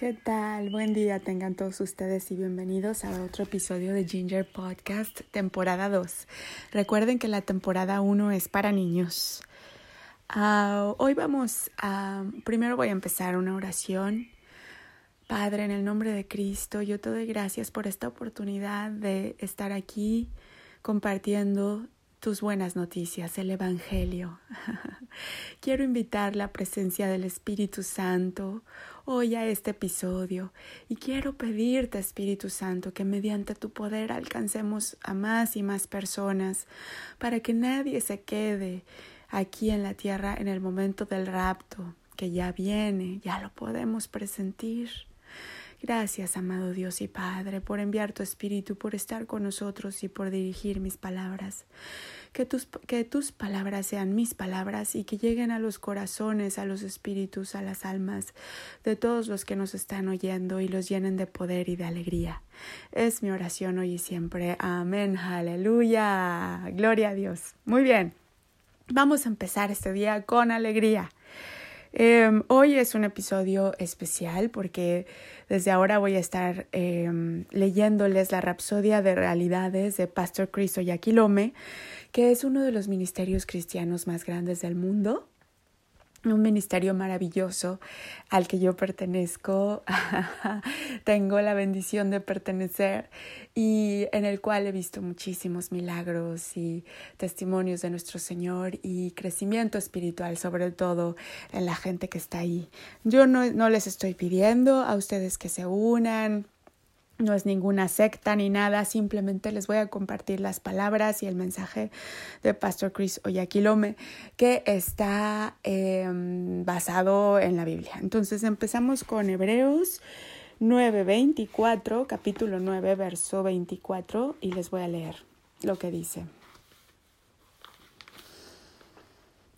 ¿Qué tal? Buen día tengan todos ustedes y bienvenidos a otro episodio de Ginger Podcast, temporada 2. Recuerden que la temporada 1 es para niños. Uh, hoy vamos a... Primero voy a empezar una oración. Padre, en el nombre de Cristo, yo te doy gracias por esta oportunidad de estar aquí compartiendo tus buenas noticias, el Evangelio. Quiero invitar la presencia del Espíritu Santo hoy a este episodio y quiero pedirte, Espíritu Santo, que mediante tu poder alcancemos a más y más personas para que nadie se quede aquí en la tierra en el momento del rapto que ya viene, ya lo podemos presentir. Gracias, amado Dios y Padre, por enviar tu Espíritu, por estar con nosotros y por dirigir mis palabras. Que tus, que tus palabras sean mis palabras y que lleguen a los corazones, a los espíritus, a las almas de todos los que nos están oyendo y los llenen de poder y de alegría. Es mi oración hoy y siempre. Amén. Aleluya. Gloria a Dios. Muy bien. Vamos a empezar este día con alegría. Em, hoy es un episodio especial porque desde ahora voy a estar em, leyéndoles la Rapsodia de Realidades de Pastor Chris Oyaquilome, que es uno de los ministerios cristianos más grandes del mundo un ministerio maravilloso al que yo pertenezco, tengo la bendición de pertenecer y en el cual he visto muchísimos milagros y testimonios de nuestro Señor y crecimiento espiritual, sobre todo en la gente que está ahí. Yo no, no les estoy pidiendo a ustedes que se unan, no es ninguna secta ni nada, simplemente les voy a compartir las palabras y el mensaje de Pastor Chris Oyaquilome que está em, basado en la Biblia. Entonces empezamos con Hebreos 9:24, capítulo 9, verso 24, y les voy a leer lo que dice.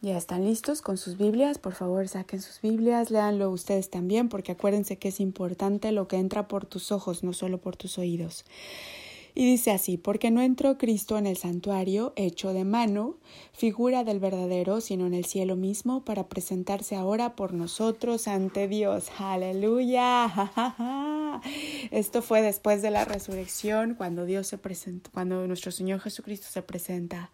Ya están listos con sus Biblias, por favor saquen sus Biblias, léanlo ustedes también, porque acuérdense que es importante lo que entra por tus ojos, no solo por tus oídos. Y dice así, porque no entró Cristo en el santuario hecho de mano, figura del verdadero, sino en el cielo mismo, para presentarse ahora por nosotros ante Dios. Aleluya. Esto fue después de la resurrección, cuando Dios se presentó, cuando nuestro Señor Jesucristo se presenta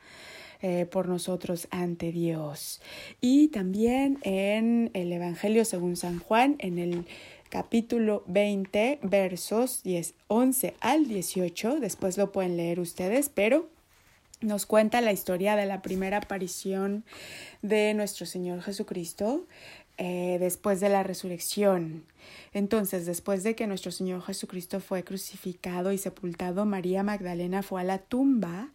eh, por nosotros ante Dios. Y también en el Evangelio según San Juan, en el capítulo 20, versos 10, 11 al 18, después lo pueden leer ustedes, pero nos cuenta la historia de la primera aparición de nuestro Señor Jesucristo eh, después de la resurrección. Entonces, después de que nuestro Señor Jesucristo fue crucificado y sepultado, María Magdalena fue a la tumba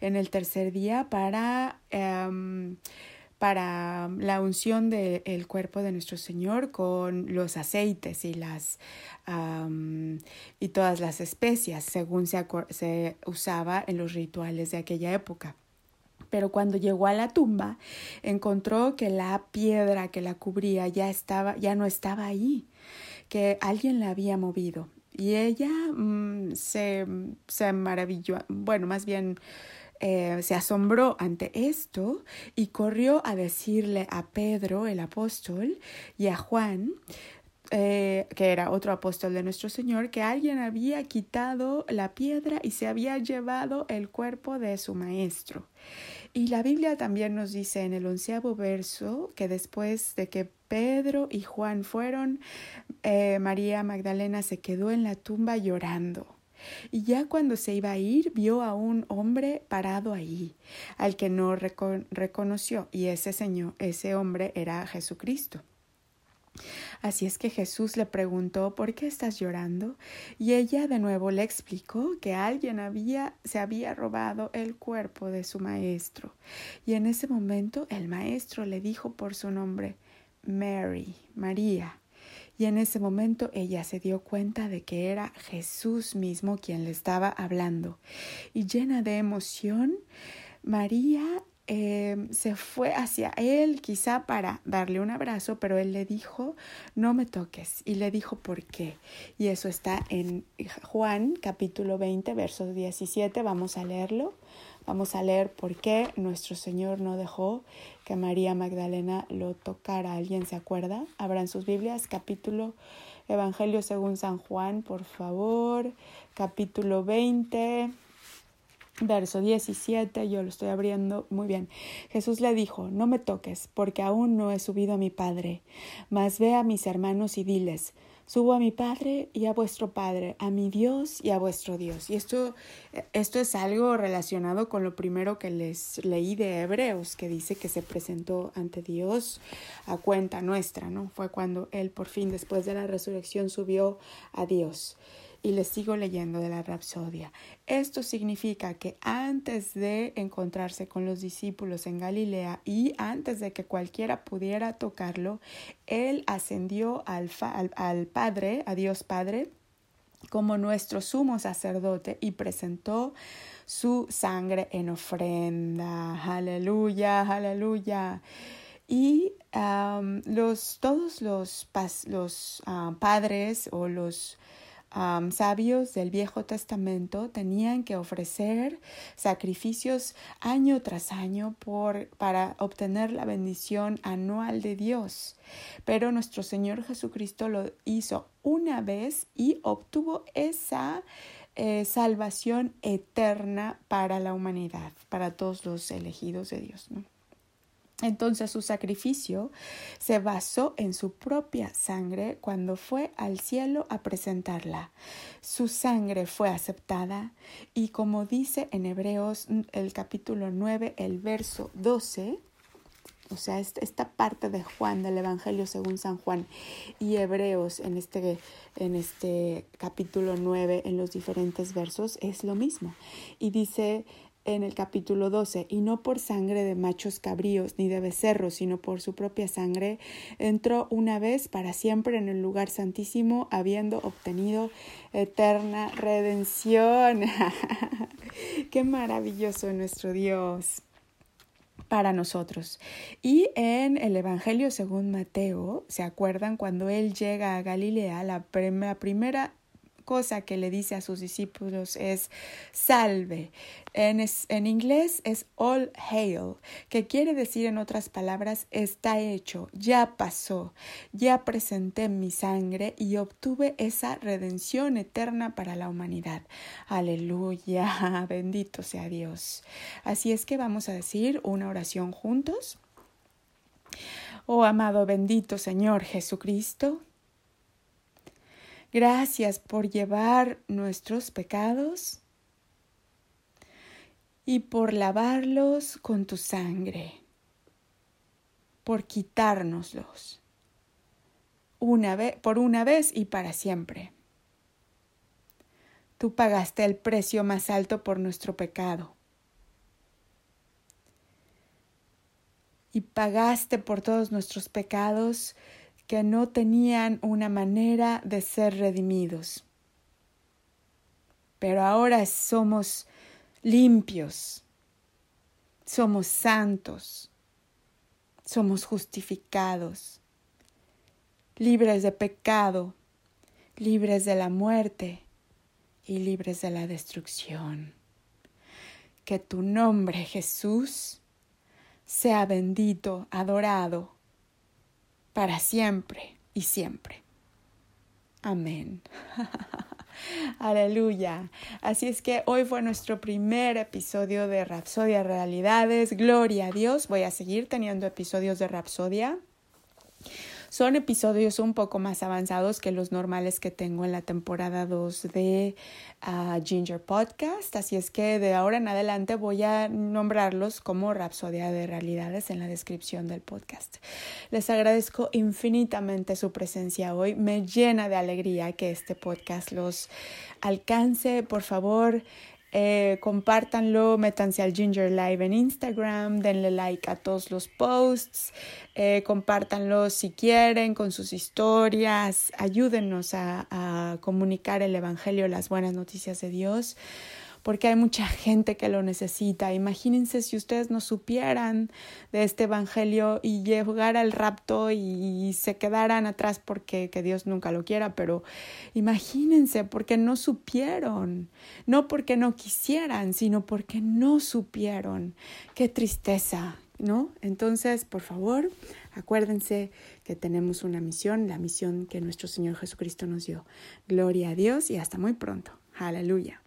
en el tercer día para, em, para la unción del cuerpo de nuestro Señor con los aceites y, las, y todas las especias, según se, se usaba en los rituales de aquella época pero cuando llegó a la tumba encontró que la piedra que la cubría ya estaba ya no estaba ahí, que alguien la había movido. Y ella mm, se, se maravilló, bueno, más bien eh, se asombró ante esto y corrió a decirle a Pedro, el apóstol, y a Juan, eh, que era otro apóstol de nuestro Señor, que alguien había quitado la piedra y se había llevado el cuerpo de su maestro. Y la Biblia también nos dice en el onceavo verso que después de que Pedro y Juan fueron, eh, María Magdalena se quedó en la tumba llorando. Y ya cuando se iba a ir, vio a un hombre parado ahí, al que no reconoció, y ese señor, ese hombre era Jesucristo. Así es que Jesús le preguntó ¿por qué estás llorando? Y ella de nuevo le explicó que alguien había se había robado el cuerpo de su maestro. Y en ese momento el maestro le dijo por su nombre Mary, María. Y en ese momento ella se dio cuenta de que era Jesús mismo quien le estaba hablando. Y llena de emoción, María em, se fue hacia él quizá para darle un abrazo, pero él le dijo, no me toques. Y le dijo, ¿por qué? Y eso está en Juan capítulo 20, versos 17. Vamos a leerlo. Vamos a leer por qué nuestro Señor no dejó que María Magdalena lo tocara. ¿Alguien se acuerda? Abran sus Biblias, capítulo Evangelio según San Juan, por favor, capítulo 20 Verso 17, yo lo estoy abriendo muy bien. Jesús le dijo, no me toques, porque aún no he subido a mi Padre, mas ve a mis hermanos y diles, subo a mi Padre y a vuestro Padre, a mi Dios y a vuestro Dios. Y esto, esto es algo relacionado con lo primero que les leí de Hebreos, que dice que se presentó ante Dios a cuenta nuestra, ¿no? Fue cuando Él por fin, después de la resurrección, subió a Dios y les sigo leyendo de la Rapsodia. Esto significa que antes de encontrarse con los discípulos en Galilea y antes de que cualquiera pudiera tocarlo, él ascendió al, al Padre, a Dios Padre, como nuestro sumo sacerdote y presentó su sangre en ofrenda. Aleluya, aleluya. Y los, todos los, los ah, padres o los sabios del Viejo Testamento tenían que ofrecer sacrificios año tras año por, para obtener la bendición anual de Dios. Pero nuestro Señor Jesucristo lo hizo una vez y obtuvo esa eh, salvación eterna para la humanidad, para todos los elegidos de Dios. ¿no? Entonces su sacrificio se basó en su propia sangre cuando fue al cielo a presentarla. Su sangre fue aceptada y como dice en Hebreos el capítulo 9, el verso 12, o sea, esta parte de Juan, del Evangelio según San Juan, y Hebreos en este, en este capítulo 9, en los diferentes versos, es lo mismo. Y dice en el capítulo 12, y no por sangre de machos cabríos ni de becerros, sino por su propia sangre, entró una vez para siempre en el lugar santísimo, habiendo obtenido eterna redención. Qué maravilloso nuestro Dios para nosotros. Y en el Evangelio según Mateo, ¿se acuerdan cuando él llega a Galilea? La, primera cosa que le dice a sus discípulos es salve. En, en inglés es all hail, que quiere decir en otras palabras está hecho, ya pasó, ya presenté mi sangre y obtuve esa redención eterna para la humanidad. Aleluya, bendito sea Dios. Así es que vamos a decir una oración juntos. Oh amado bendito Señor Jesucristo, Gracias por llevar nuestros pecados y por lavarlos con tu sangre, por quitárnoslos una vez, por una vez y para siempre. Tú pagaste el precio más alto por nuestro pecado. Y pagaste por todos nuestros pecados que no tenían una manera de ser redimidos. Pero ahora somos limpios, somos santos, somos justificados, libres de pecado, libres de la muerte y libres de la destrucción. Que tu nombre, Jesús, sea bendito, adorado para siempre y siempre. Amén. Aleluya. Así es que hoy fue nuestro primer episodio de Rapsodia Realidades. Gloria a Dios. Voy a seguir teniendo episodios de Rapsodia. Son episodios un poco más avanzados que los normales que tengo en la temporada 2 de ah, Ginger Podcast, así es que de ahora en adelante voy a nombrarlos como Rapsodia de Realidades en la descripción del podcast. Les agradezco infinitamente su presencia hoy, me llena de alegría que este podcast los alcance, por favor. Eh, compártanlo, métanse al Ginger Live en Instagram, denle like a todos los posts, eh, compártanlo si quieren con sus historias, ayúdennos a, a comunicar el Evangelio, las buenas noticias de Dios porque hay mucha gente que lo necesita. Imagínense si ustedes no supieran de este Evangelio y llegara el rapto y se quedaran atrás porque que Dios nunca lo quiera, pero imagínense porque no supieron, no porque no quisieran, sino porque no supieron. Qué tristeza, ¿no? Entonces, por favor, acuérdense que tenemos una misión, la misión que nuestro Señor Jesucristo nos dio. Gloria a Dios y hasta muy pronto. Aleluya.